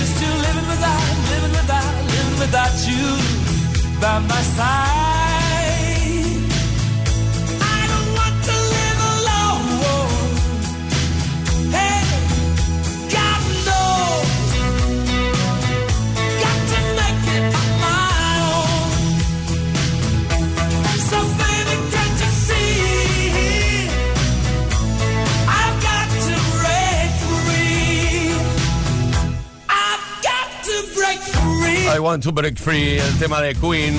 used to living without, living without, living without you by my side. I Want to Break Free, el tema de Queen.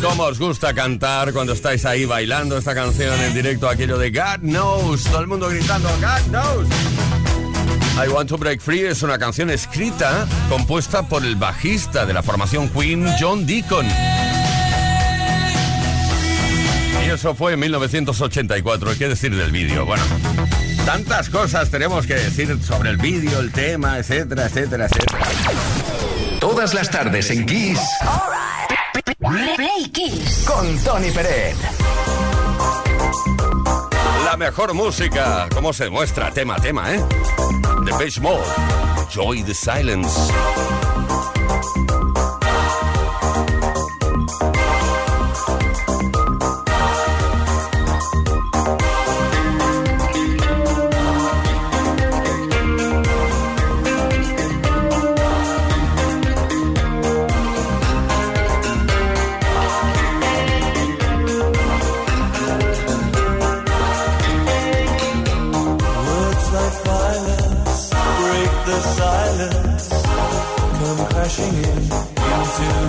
¿Cómo os gusta cantar cuando estáis ahí bailando esta canción en directo? Aquello de God Knows, todo el mundo gritando God Knows. I Want to Break Free es una canción escrita, compuesta por el bajista de la formación Queen, John Deacon. Y eso fue en 1984. ¿Qué decir del vídeo? Bueno, tantas cosas tenemos que decir sobre el vídeo, el tema, etcétera, etcétera, etcétera. Todas las tardes en Kiss. Play Kiss. Con Tony Peret. La mejor música, como se muestra tema a tema, ¿eh? The Beach Mode. Joy the Silence.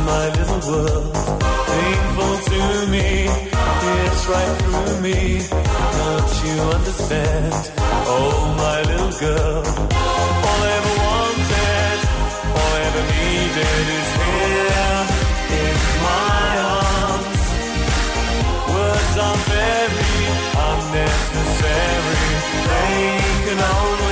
my little world. Painful to me, it's right through me. Don't you understand? Oh, my little girl. All I ever wanted, all I ever needed is here in my arms. Words are very unnecessary. They can only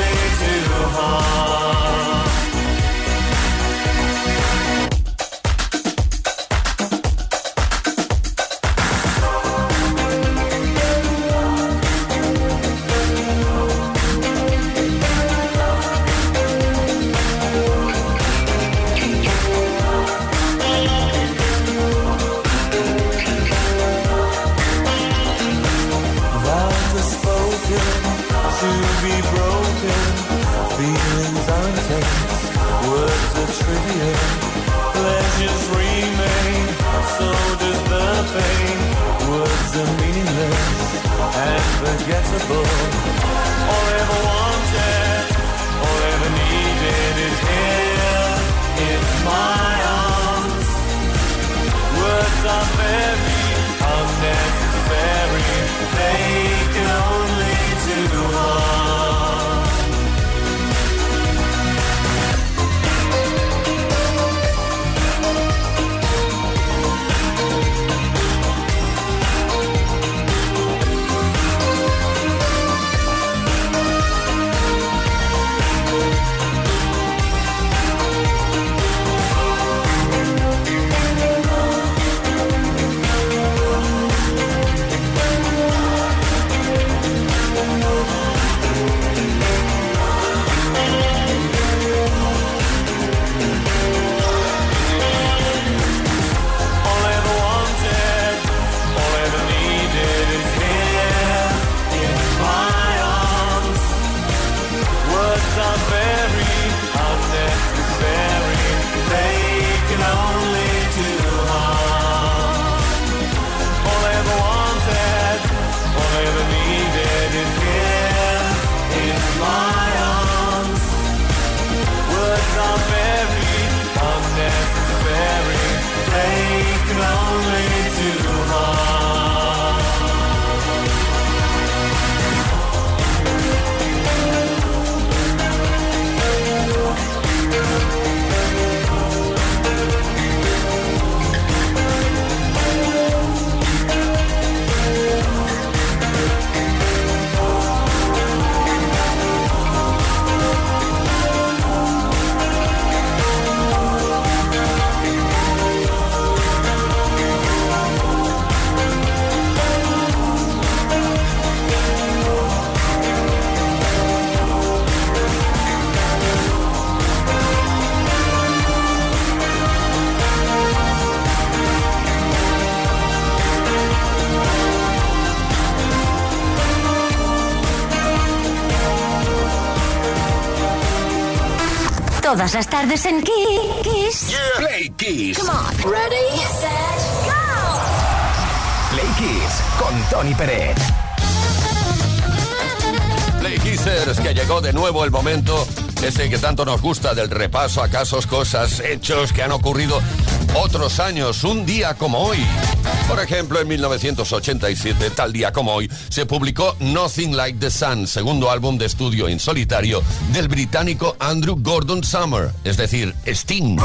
Todas las tardes en Kiss. Play Kiss. Come on. Ready, set, go. Play Kiss con Tony Peret. Play Kissers, que llegó de nuevo el momento ese que tanto nos gusta del repaso a casos, cosas, hechos que han ocurrido otros años, un día como hoy. Por ejemplo, en 1987, tal día como hoy, se publicó Nothing Like the Sun, segundo álbum de estudio en solitario del británico Andrew Gordon Summer, es decir, Sting.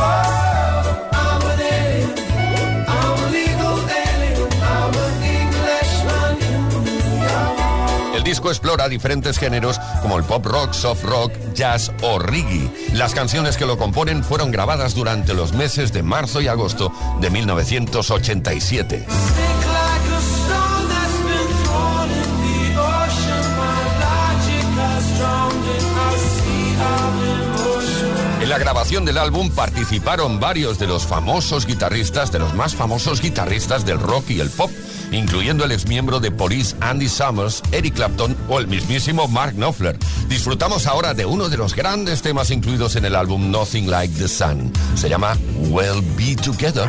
Disco explora diferentes géneros como el pop rock, soft rock, jazz o reggae. Las canciones que lo componen fueron grabadas durante los meses de marzo y agosto de 1987. En la grabación del álbum participaron varios de los famosos guitarristas, de los más famosos guitarristas del rock y el pop, incluyendo el exmiembro de Police Andy Summers, Eric Clapton o el mismísimo Mark Knopfler. Disfrutamos ahora de uno de los grandes temas incluidos en el álbum Nothing Like the Sun. Se llama We'll Be Together.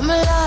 I'm alive.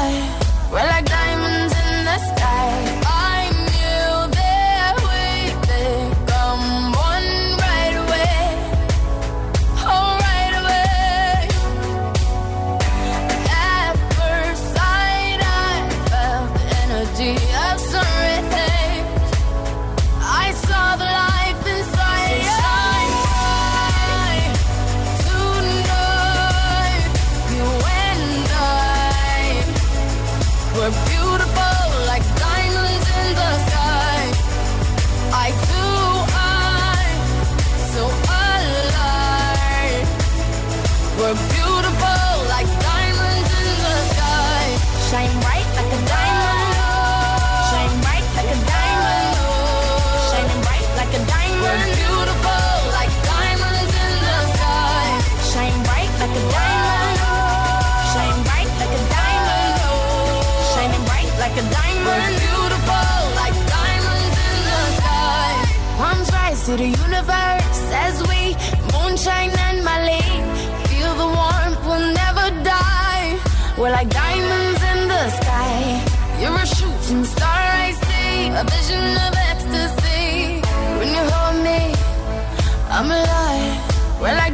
Diamond. Beautiful like diamonds in the sky. Palms rise to the universe as we moonshine and Malay. Feel the warmth, we'll never die. We're like diamonds in the sky. You're a shooting star, I see. A vision of ecstasy. When you hold me, I'm alive. We're like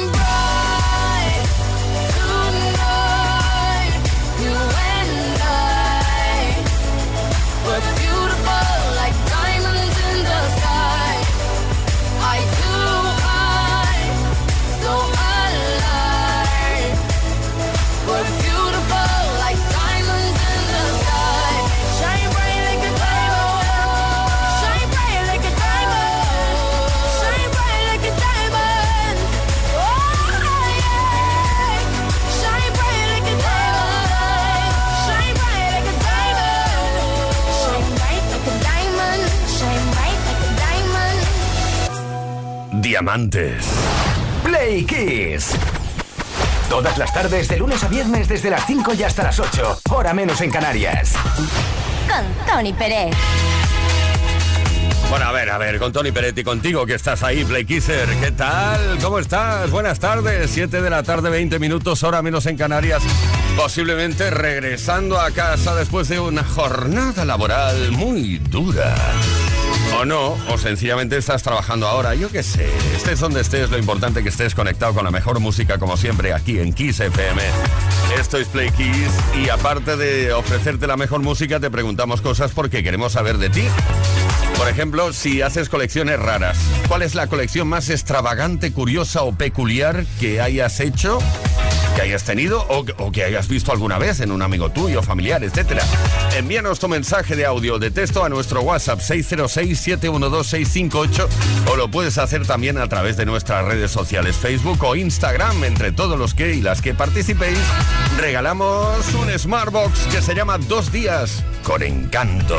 Diamantes. Play Kiss. Todas las tardes, de lunes a viernes, desde las 5 y hasta las 8, hora menos en Canarias. Con Tony Pérez. Bueno, a ver, a ver, con Tony Peretti contigo que estás ahí, Play Kisser. ¿Qué tal? ¿Cómo estás? Buenas tardes. 7 de la tarde, 20 minutos, hora menos en Canarias. Posiblemente regresando a casa después de una jornada laboral muy dura. O no, o sencillamente estás trabajando ahora, yo qué sé. Estés donde estés, lo importante que estés conectado con la mejor música, como siempre, aquí en Kiss FM. Esto es Play Kiss y aparte de ofrecerte la mejor música, te preguntamos cosas porque queremos saber de ti. Por ejemplo, si haces colecciones raras, ¿cuál es la colección más extravagante, curiosa o peculiar que hayas hecho? Que hayas tenido o, que hayas visto alguna vez en un amigo tuyo, familiar, etcétera. Envíanos tu mensaje de audio de texto a nuestro WhatsApp 606-712-658 o lo puedes hacer también a través de nuestras redes sociales Facebook o Instagram. Entre todos los que y las que participéis, regalamos un Smartbox que se llama Dos días con encanto.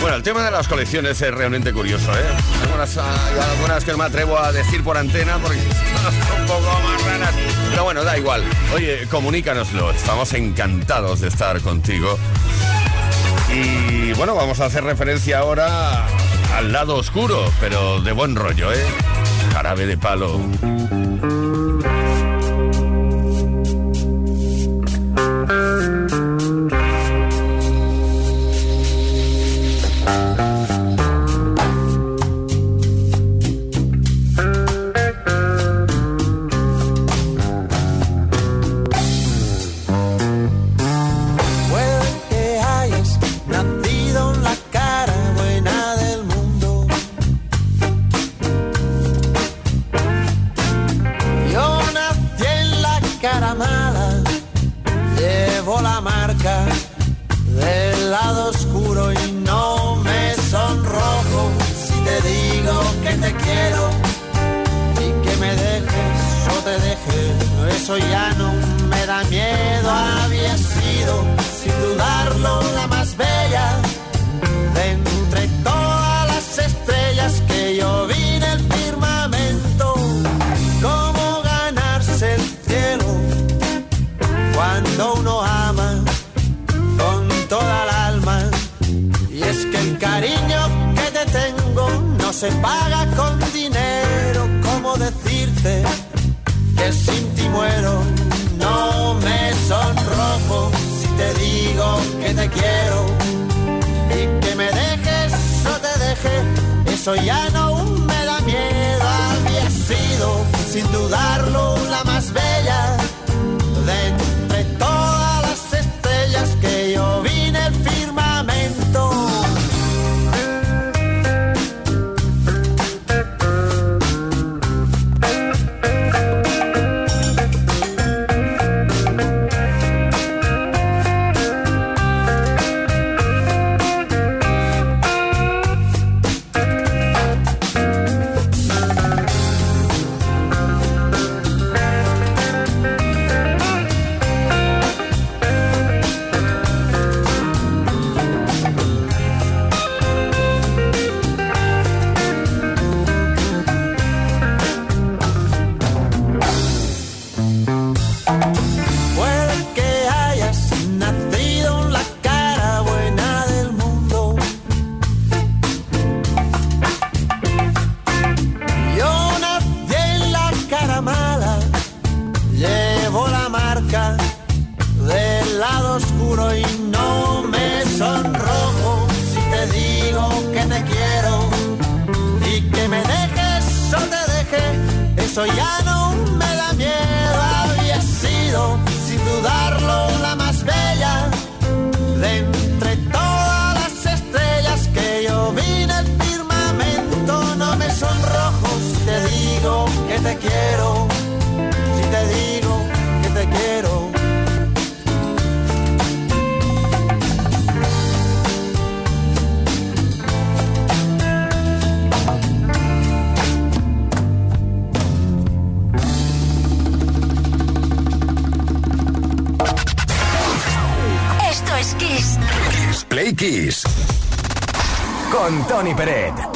Bueno, el tema de las colecciones es realmente curioso, ¿eh? Algunas, algunas que no me atrevo a decir por antena porque son un poco más raras. Pero bueno, da igual. Oye, comunícanoslo. Estamos encantados de estar contigo. Y bueno, vamos a hacer referencia ahora al lado oscuro, pero de buen rollo, ¿eh? Jarabe de palo. Cuando uno ama con toda el alma. Y es que el cariño que te tengo no se paga con dinero, como decirte que sin ti muero. No me sonrojo si te digo que te quiero y que me dejes o te deje, eso ya no me da miedo. Había sido, sin dudarlo, la más bella de eso ya no me da miedo. Había sido, sin dudarlo, la más bella de entre todas las estrellas que yo vi en el firmamento. No me sonrojo si te digo que te quiero, Play. Con Tony Peret.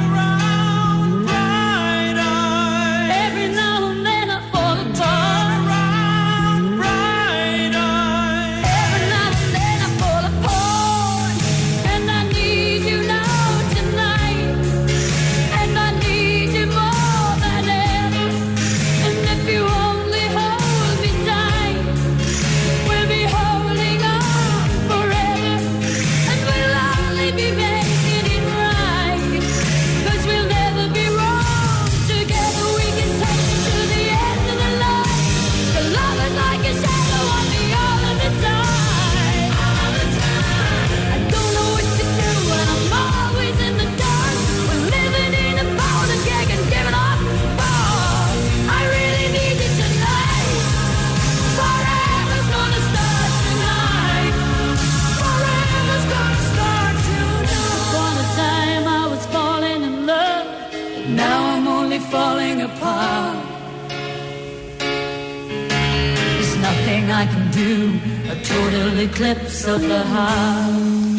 I can do, a total eclipse of the heart.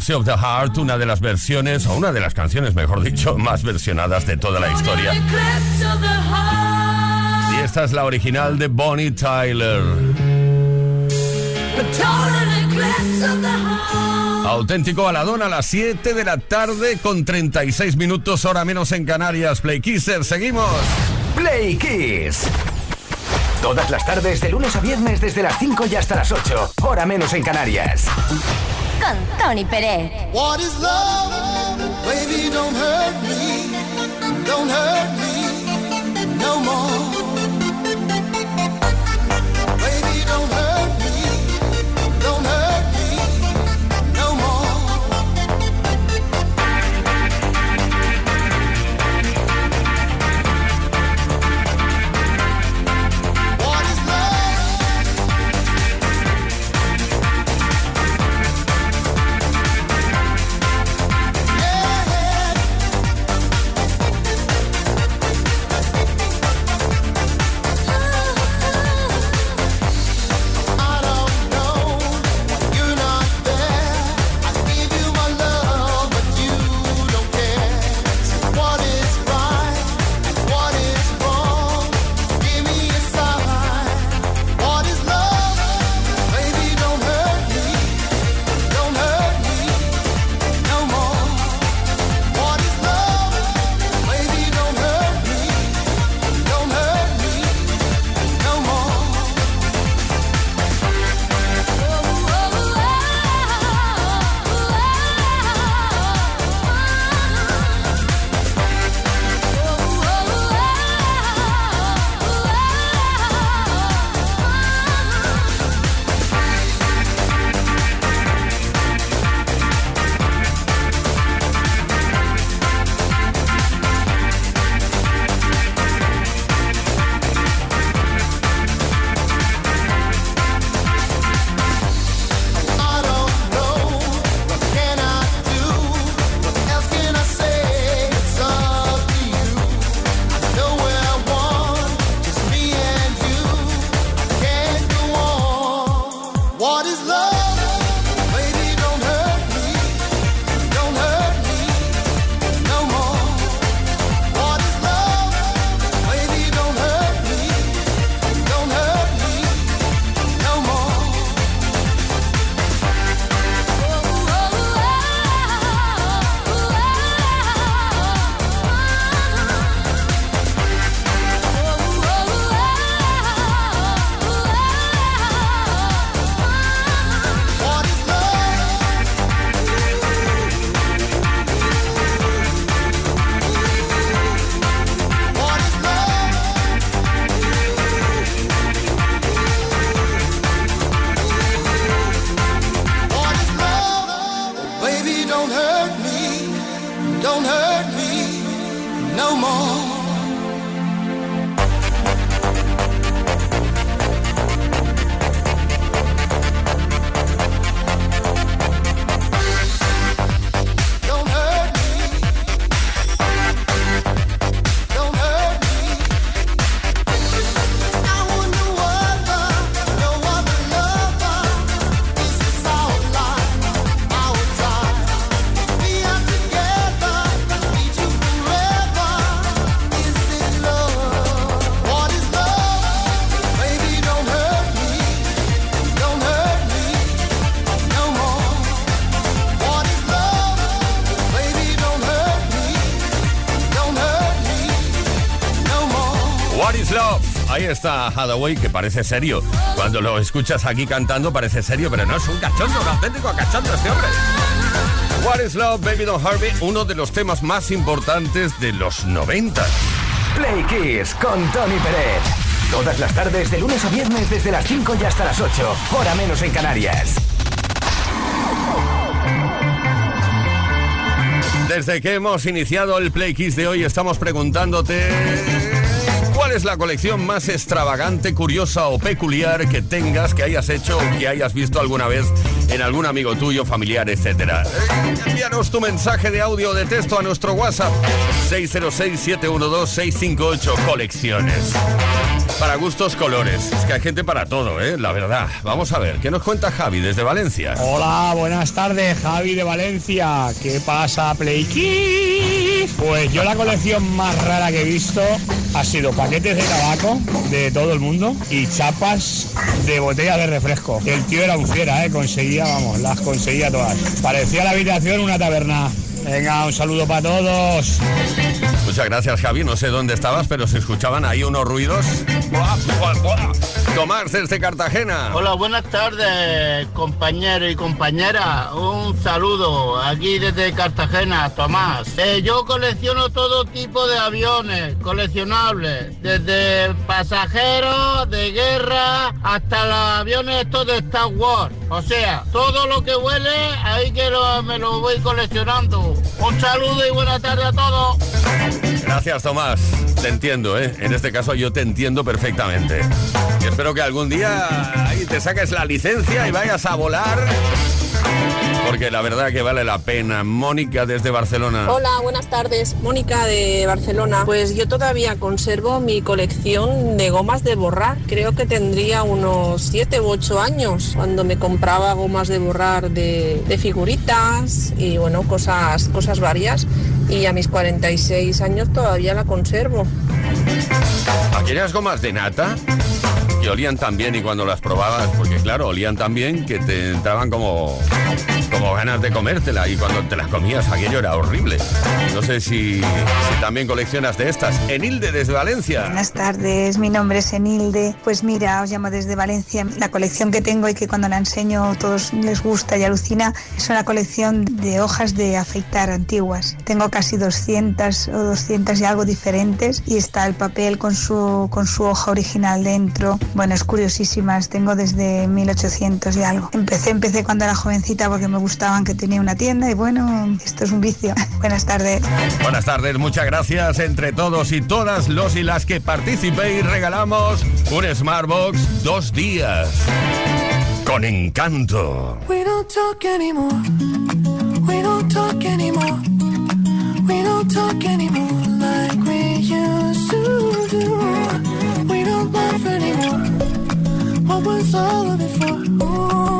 Eclipse of the Heart, una de las versiones, o una de las canciones, mejor dicho, más versionadas de toda la historia. Y esta es la original de Bonnie Tyler. Auténtico Aladón a las 7 de la tarde con 36 minutos, hora menos en Canarias. Play Kisser, seguimos. Play Kiss. Todas las tardes, de lunes a viernes, desde las 5 y hasta las 8. Hora menos en Canarias. Con Tony Pérez. What is love? Baby, don't hurt me. Don't hurt me no more. Ahí está Hathaway, que parece serio. Cuando lo escuchas aquí cantando parece serio, pero no es un cachondo, un auténtico cachondo este hombre. What is Love, Baby Don't Hurt Me, uno de los temas más importantes de los 90. Play Kiss con Tony Pérez. Todas las tardes, de lunes a viernes, desde las 5 y hasta las 8. Hora menos en Canarias. Desde que hemos iniciado el Play Kiss de hoy, estamos preguntándote. ¿Cuál es la colección más extravagante, curiosa o peculiar que tengas, que hayas hecho o que hayas visto alguna vez en algún amigo tuyo, familiar, etcétera? Envíanos tu mensaje de audio o de texto a nuestro WhatsApp 606-712-658 Colecciones. Para gustos, colores. Es que hay gente para todo, ¿eh? La verdad. Vamos a ver, ¿qué nos cuenta Javi desde Valencia? Hola, buenas tardes, Javi de Valencia. ¿Qué pasa, Play? Pues yo la colección más rara que he visto ha sido paquetes de tabaco de todo el mundo y chapas de botella de refresco. El tío era un fiera, ¿eh? Conseguía, vamos, las conseguía todas. Parecía la habitación una taberna. Venga, un saludo para todos. Muchas gracias, Javi. No sé dónde estabas, pero se escuchaban ahí unos ruidos. Tomás desde Cartagena. Hola, buenas tardes, compañeros y compañeras. Un saludo aquí desde Cartagena, Tomás. Eh, yo colecciono todo tipo de aviones coleccionables, desde pasajeros, de guerra, hasta los aviones estos de Star Wars. O sea, todo lo que huele, ahí que lo- me lo voy coleccionando. Un saludo y buena tarde a todos. Gracias, Tomás. Te entiendo, ¿eh? En este caso yo te entiendo perfectamente. Y espero que algún día te saques la licencia y vayas a volar. Porque la verdad que vale la pena. Mónica desde Barcelona. Hola, buenas tardes. Mónica de Barcelona. Pues yo todavía conservo mi colección de gomas de borrar. Creo que tendría unos 7 u 8 años cuando me compraba gomas de borrar de, de figuritas y bueno, cosas, cosas varias. Y a mis 46 años todavía la conservo. Aquellas gomas de nata que olían tan bien y cuando las probabas, porque claro, olían tan bien que te entraban como, como ganas de comértela y cuando te las comías aquello era horrible. No sé si, si también coleccionas de estas. Enilde desde Valencia. Buenas tardes, mi nombre es Enilde. Pues mira, os llamo desde Valencia. La colección que tengo y que cuando la enseño todos les gusta y alucina es una colección de hojas de afeitar antiguas. Tengo casi 200 o 200 y algo diferentes y está el papel con su, con su hoja original dentro. Bueno, es curiosísimas. Tengo desde 1800 y algo. Empecé, empecé cuando era jovencita porque me gustaban que tenía una tienda y bueno, esto es un vicio. Buenas tardes. Buenas tardes, muchas gracias entre todos y todas los y las que participéis. Regalamos un Smartbox dos días. Con encanto. We don't talk anymore. We don't talk anymore. We don't talk anymore like we used to do. We don't laugh anymore. What was all of it for? Ooh,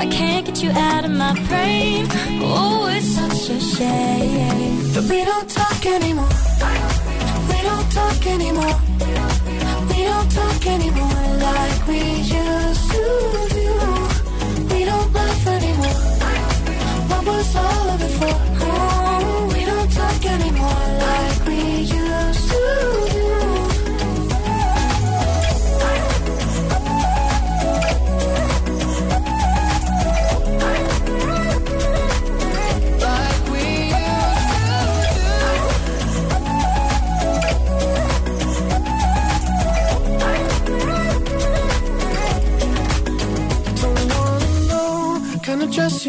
I can't get you out of my brain. Oh, it's such a shame. But we don't talk anymore. We don't talk anymore. We don't talk anymore like we used to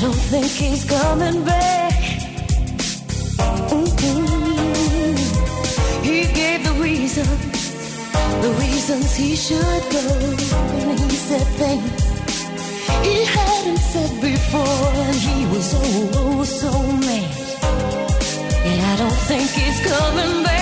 Don't think he's coming back. Ooh, He gave the reasons, the reasons he should go, and he said things he hadn't said before, and he was oh, oh so mad. And I don't think he's coming back,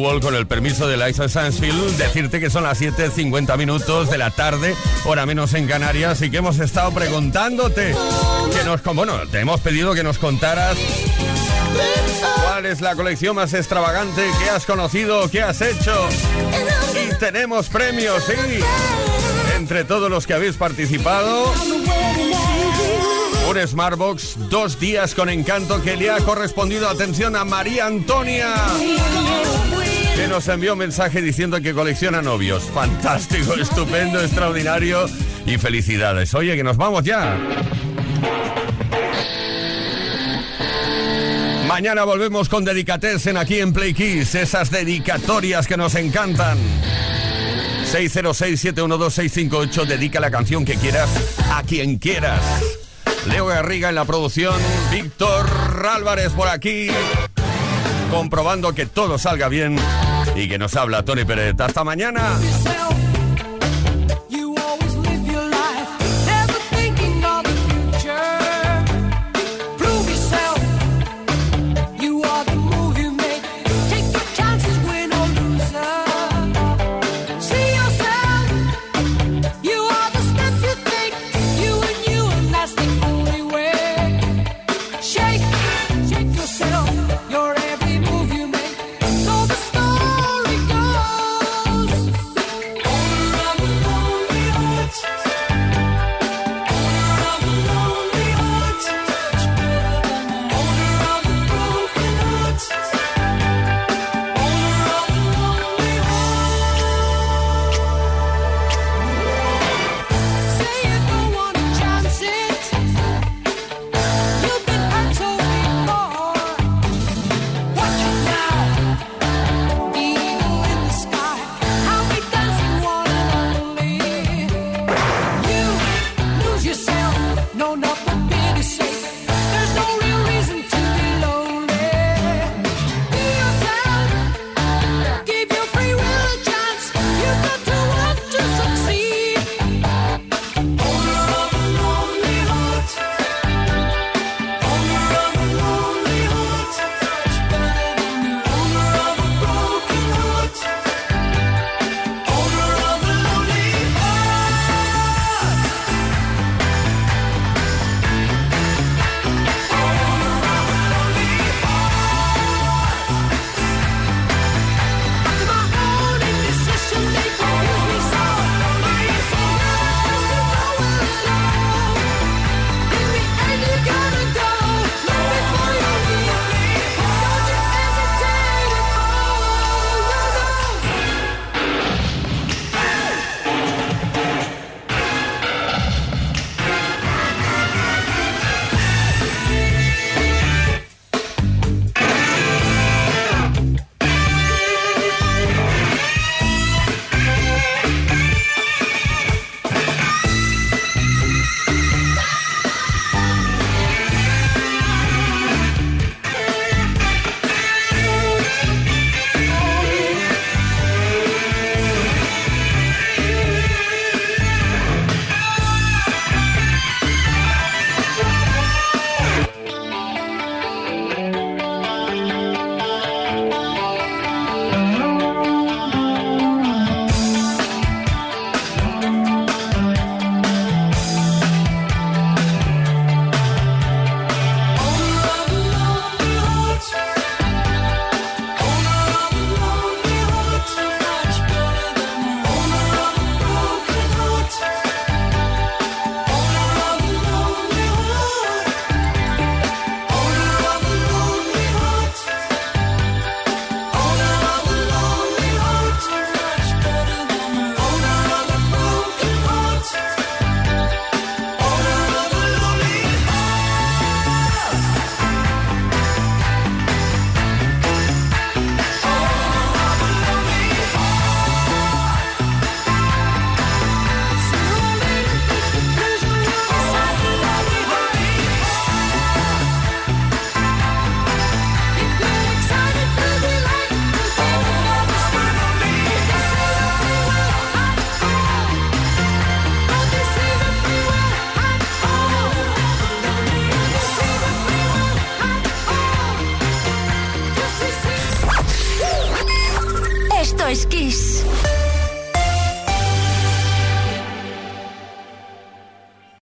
World con el permiso de Liza Sansfield. Decirte que son las 7.50 minutos de la tarde, hora menos en Canarias, y que hemos estado preguntándote que nos... Bueno, te hemos pedido que nos contaras cuál es la colección más extravagante que has conocido, que has hecho. Y tenemos premios, sí. Entre todos los que habéis participado, un Smartbox, dos días con encanto que le ha correspondido, atención, a María Antonia, que nos envió un mensaje diciendo que colecciona novios. Fantástico, estupendo, extraordinario y felicidades. Oye, que nos vamos ya. Mañana volvemos con Dedicatessen aquí en Play Kiss, esas dedicatorias que nos encantan. 606-712-658, dedica la canción que quieras a quien quieras. Leo Garriga en la producción, Víctor Álvarez por aquí, comprobando que todo salga bien y que nos habla Tony Pérez. Hasta mañana.